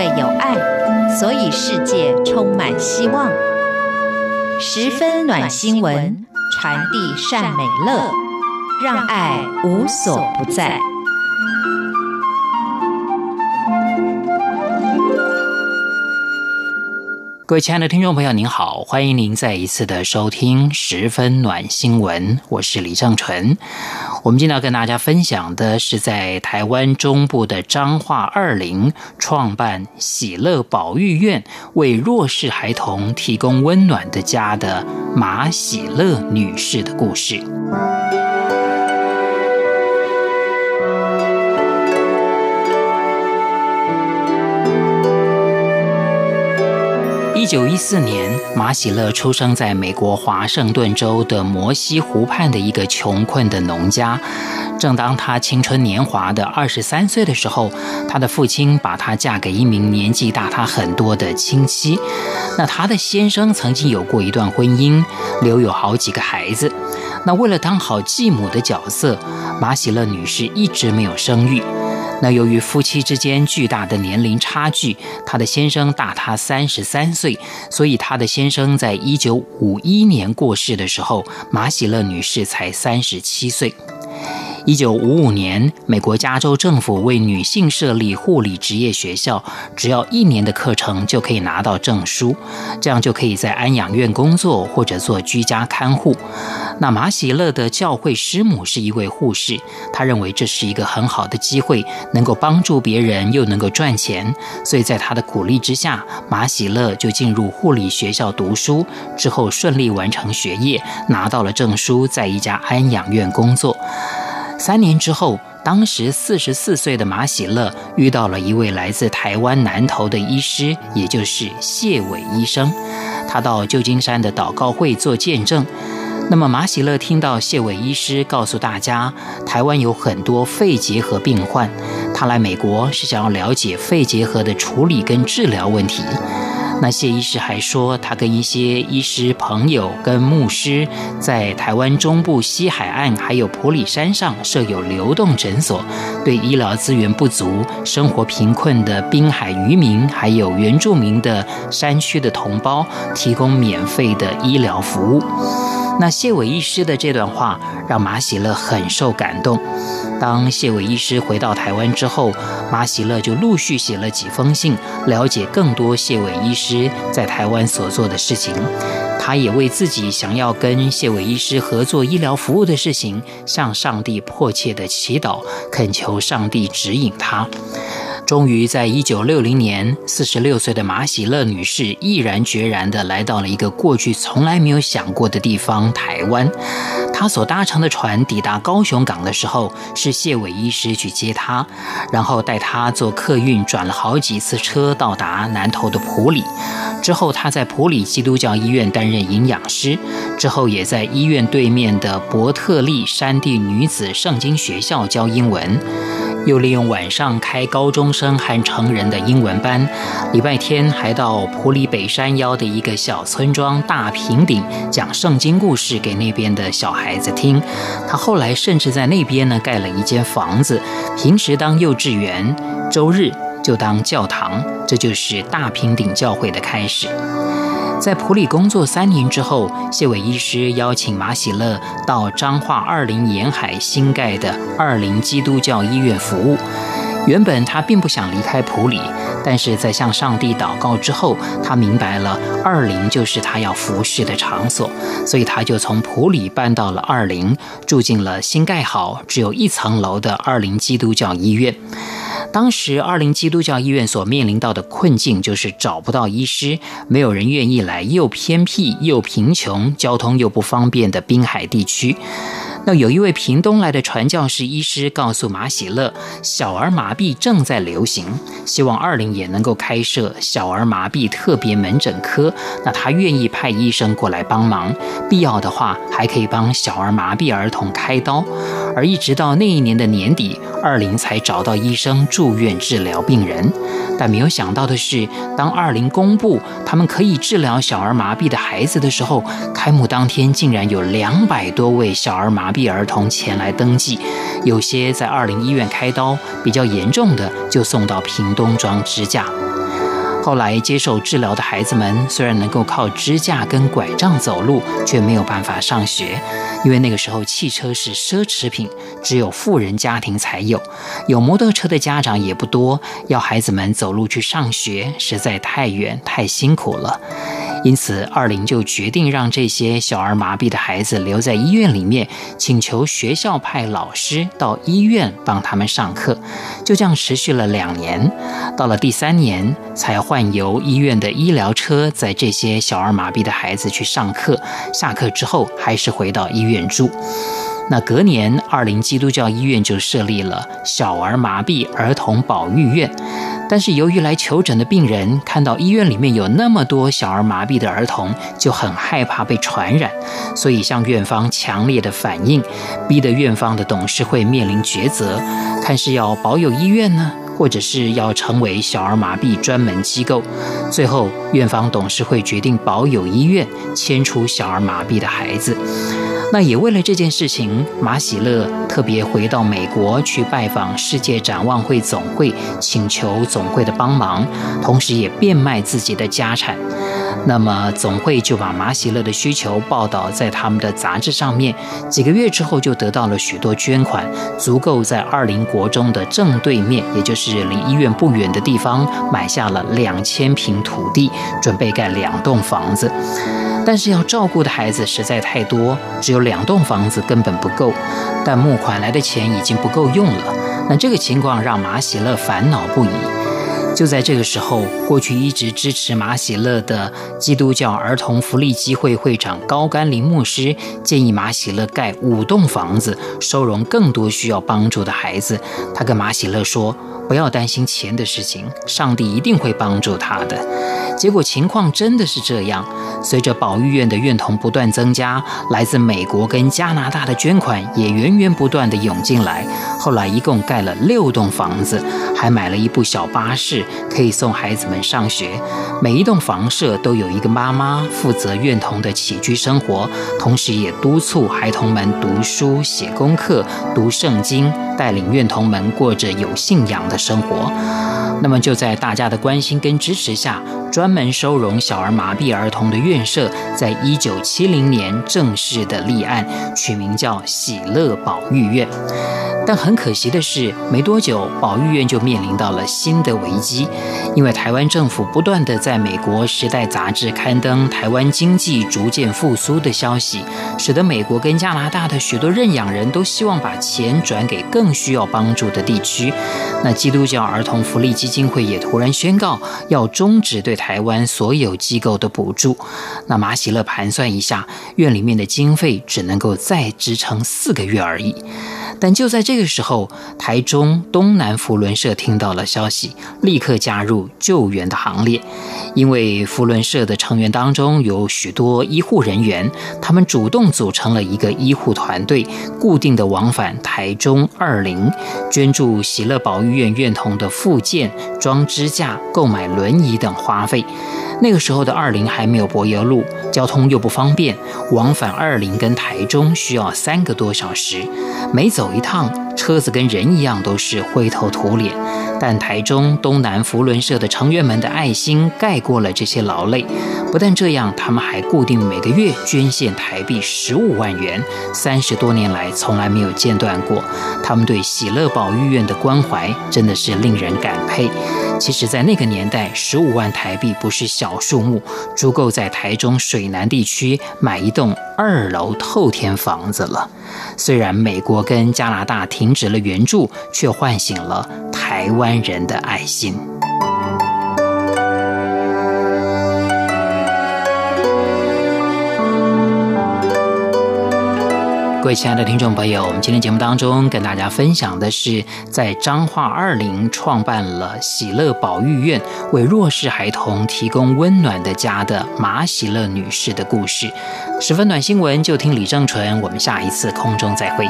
为有爱，所以世界充满希望。十分暖心文，传递善美乐，让爱无所不在。各位亲爱的听众朋友，您好，欢迎您再一次的收听十分暖新闻，我是李正淳。我们今天要跟大家分享的是在台湾中部的彰化二林创办喜乐保育院，为弱势孩童提供温暖的家的马喜乐女士的故事。一九一四年，马喜乐出生在美国华盛顿州的摩西湖畔的一个穷困的农家。正当她青春年华的二十三岁的时候，她的父亲把她嫁给一名年纪大她很多的亲戚。那她的先生曾经有过一段婚姻，留有好几个孩子。那为了当好继母的角色，马喜乐女士一直没有生育。那由于夫妻之间巨大的年龄差距，她的先生大她三十三岁，所以她的先生在一九五一年过世的时候，马喜乐女士才三十七岁。一九五五年，美国加州政府为女性设立护理职业学校，只要一年的课程就可以拿到证书，这样就可以在安养院工作或者做居家看护。那马喜乐的教会师母是一位护士，她认为这是一个很好的机会，能够帮助别人又能够赚钱，所以在她的鼓励之下，马喜乐就进入护理学校读书，之后顺利完成学业，拿到了证书，在一家安养院工作。三年之后，当时四十四岁的马喜乐遇到了一位来自台湾南投的医师，也就是谢伟医生。他到旧金山的祷告会做见证。那么马喜乐听到谢伟医师告诉大家，台湾有很多肺结核病患，他来美国是想要了解肺结核的处理跟治疗问题。那谢医师还说，他跟一些医师朋友、跟牧师，在台湾中部西海岸还有普里山上设有流动诊所，对医疗资源不足、生活贫困的滨海渔民，还有原住民的山区的同胞，提供免费的医疗服务。那谢伟医师的这段话，让马喜乐很受感动。当谢伟医师回到台湾之后，马喜乐就陆续写了几封信，了解更多谢伟医师在台湾所做的事情。他也为自己想要跟谢伟医师合作医疗服务的事情，向上帝迫切的祈祷，恳求上帝指引他。终于在一九六零年，四十六岁的马喜乐女士毅然决然地来到了一个过去从来没有想过的地方——台湾。她所搭乘的船抵达高雄港的时候，是谢伟医师去接她，然后带她坐客运转了好几次车到达南投的埔里。之后，她在埔里基督教医院担任营养师，之后也在医院对面的伯特利山地女子圣经学校教英文。又利用晚上开高中生和成人的英文班，礼拜天还到普里北山腰的一个小村庄大平顶讲圣经故事给那边的小孩子听。他后来甚至在那边呢盖了一间房子，平时当幼稚园，周日就当教堂。这就是大平顶教会的开始。在普里工作三年之后，谢伟医师邀请马喜乐到彰化二林沿海新盖的二林基督教医院服务。原本他并不想离开普里，但是在向上帝祷告之后，他明白了二林就是他要服侍的场所，所以他就从普里搬到了二林，住进了新盖好只有一层楼的二林基督教医院。当时，二零基督教医院所面临到的困境就是找不到医师，没有人愿意来又偏僻又贫穷、交通又不方便的滨海地区。那有一位屏东来的传教士医师告诉马喜乐，小儿麻痹正在流行，希望二林也能够开设小儿麻痹特别门诊科。那他愿意派医生过来帮忙，必要的话还可以帮小儿麻痹儿童开刀。而一直到那一年的年底，二林才找到医生住院治疗病人。但没有想到的是，当二零公布他们可以治疗小儿麻痹的孩子的时候，开幕当天竟然有两百多位小儿麻痹儿童前来登记，有些在二零医院开刀，比较严重的就送到屏东装支架。后来接受治疗的孩子们虽然能够靠支架跟拐杖走路，却没有办法上学，因为那个时候汽车是奢侈品，只有富人家庭才有，有摩托车的家长也不多，要孩子们走路去上学实在太远太辛苦了。因此，二林就决定让这些小儿麻痹的孩子留在医院里面，请求学校派老师到医院帮他们上课。就这样持续了两年，到了第三年，才换由医院的医疗车载这些小儿麻痹的孩子去上课。下课之后，还是回到医院住。那隔年，二零基督教医院就设立了小儿麻痹儿童保育院。但是由于来求诊的病人看到医院里面有那么多小儿麻痹的儿童，就很害怕被传染，所以向院方强烈的反映，逼得院方的董事会面临抉择，看是要保有医院呢，或者是要成为小儿麻痹专门机构。最后，院方董事会决定保有医院，迁出小儿麻痹的孩子。那也为了这件事情，马喜乐特别回到美国去拜访世界展望会总会，请求总会的帮忙，同时也变卖自己的家产。那么总会就把马喜乐的需求报道在他们的杂志上面，几个月之后就得到了许多捐款，足够在二林国中的正对面，也就是离医院不远的地方，买下了两千平土地，准备盖两栋房子。但是要照顾的孩子实在太多，只有两栋房子根本不够。但募款来的钱已经不够用了。那这个情况让马喜乐烦恼不已。就在这个时候，过去一直支持马喜乐的基督教儿童福利机会会长高甘霖牧师建议马喜乐盖五栋房子，收容更多需要帮助的孩子。他跟马喜乐说：“不要担心钱的事情，上帝一定会帮助他的。”结果情况真的是这样。随着保育院的院童不断增加，来自美国跟加拿大的捐款也源源不断地涌进来。后来一共盖了六栋房子，还买了一部小巴士，可以送孩子们上学。每一栋房舍都有一个妈妈负责院童的起居生活，同时也督促孩童们读书、写功课、读圣经，带领院童们过着有信仰的生活。那么就在大家的关心跟支持下，专门收容小儿麻痹儿童的院舍，在一九七零年正式的立案，取名叫喜乐保育院。但很可惜的是，没多久，保育院就面临到了新的危机，因为台湾政府不断地在美国《时代》杂志刊登台湾经济逐渐复苏的消息，使得美国跟加拿大的许多认养人都希望把钱转给更需要帮助的地区。那基督教儿童福利基金会也突然宣告要终止对台湾所有机构的补助。那马喜乐盘算一下，院里面的经费只能够再支撑四个月而已。但就在这个时候，台中东南福伦社听到了消息，立刻加入救援的行列。因为福伦社的成员当中有许多医护人员，他们主动组成了一个医护团队，固定的往返台中二林，捐助喜乐保育院院童的复健、装支架、购买轮椅等花费。那个时候的二林还没有柏油路，交通又不方便，往返二林跟台中需要三个多小时，每走一趟，车子跟人一样都是灰头土脸。但台中东南福伦社的成员们的爱心盖过了这些劳累。不但这样，他们还固定每个月捐献台币十五万元，三十多年来从来没有间断过。他们对喜乐保育院的关怀真的是令人感佩。其实，在那个年代，十五万台币不是小数目，足够在台中水南地区买一栋二楼透天房子了。虽然美国跟加拿大停止了援助，却唤醒了台湾人的爱心。各位亲爱的听众朋友，我们今天节目当中跟大家分享的是，在彰化二林创办了喜乐保育院，为弱势孩童提供温暖的家的马喜乐女士的故事。十分暖新闻，就听李正淳。我们下一次空中再会。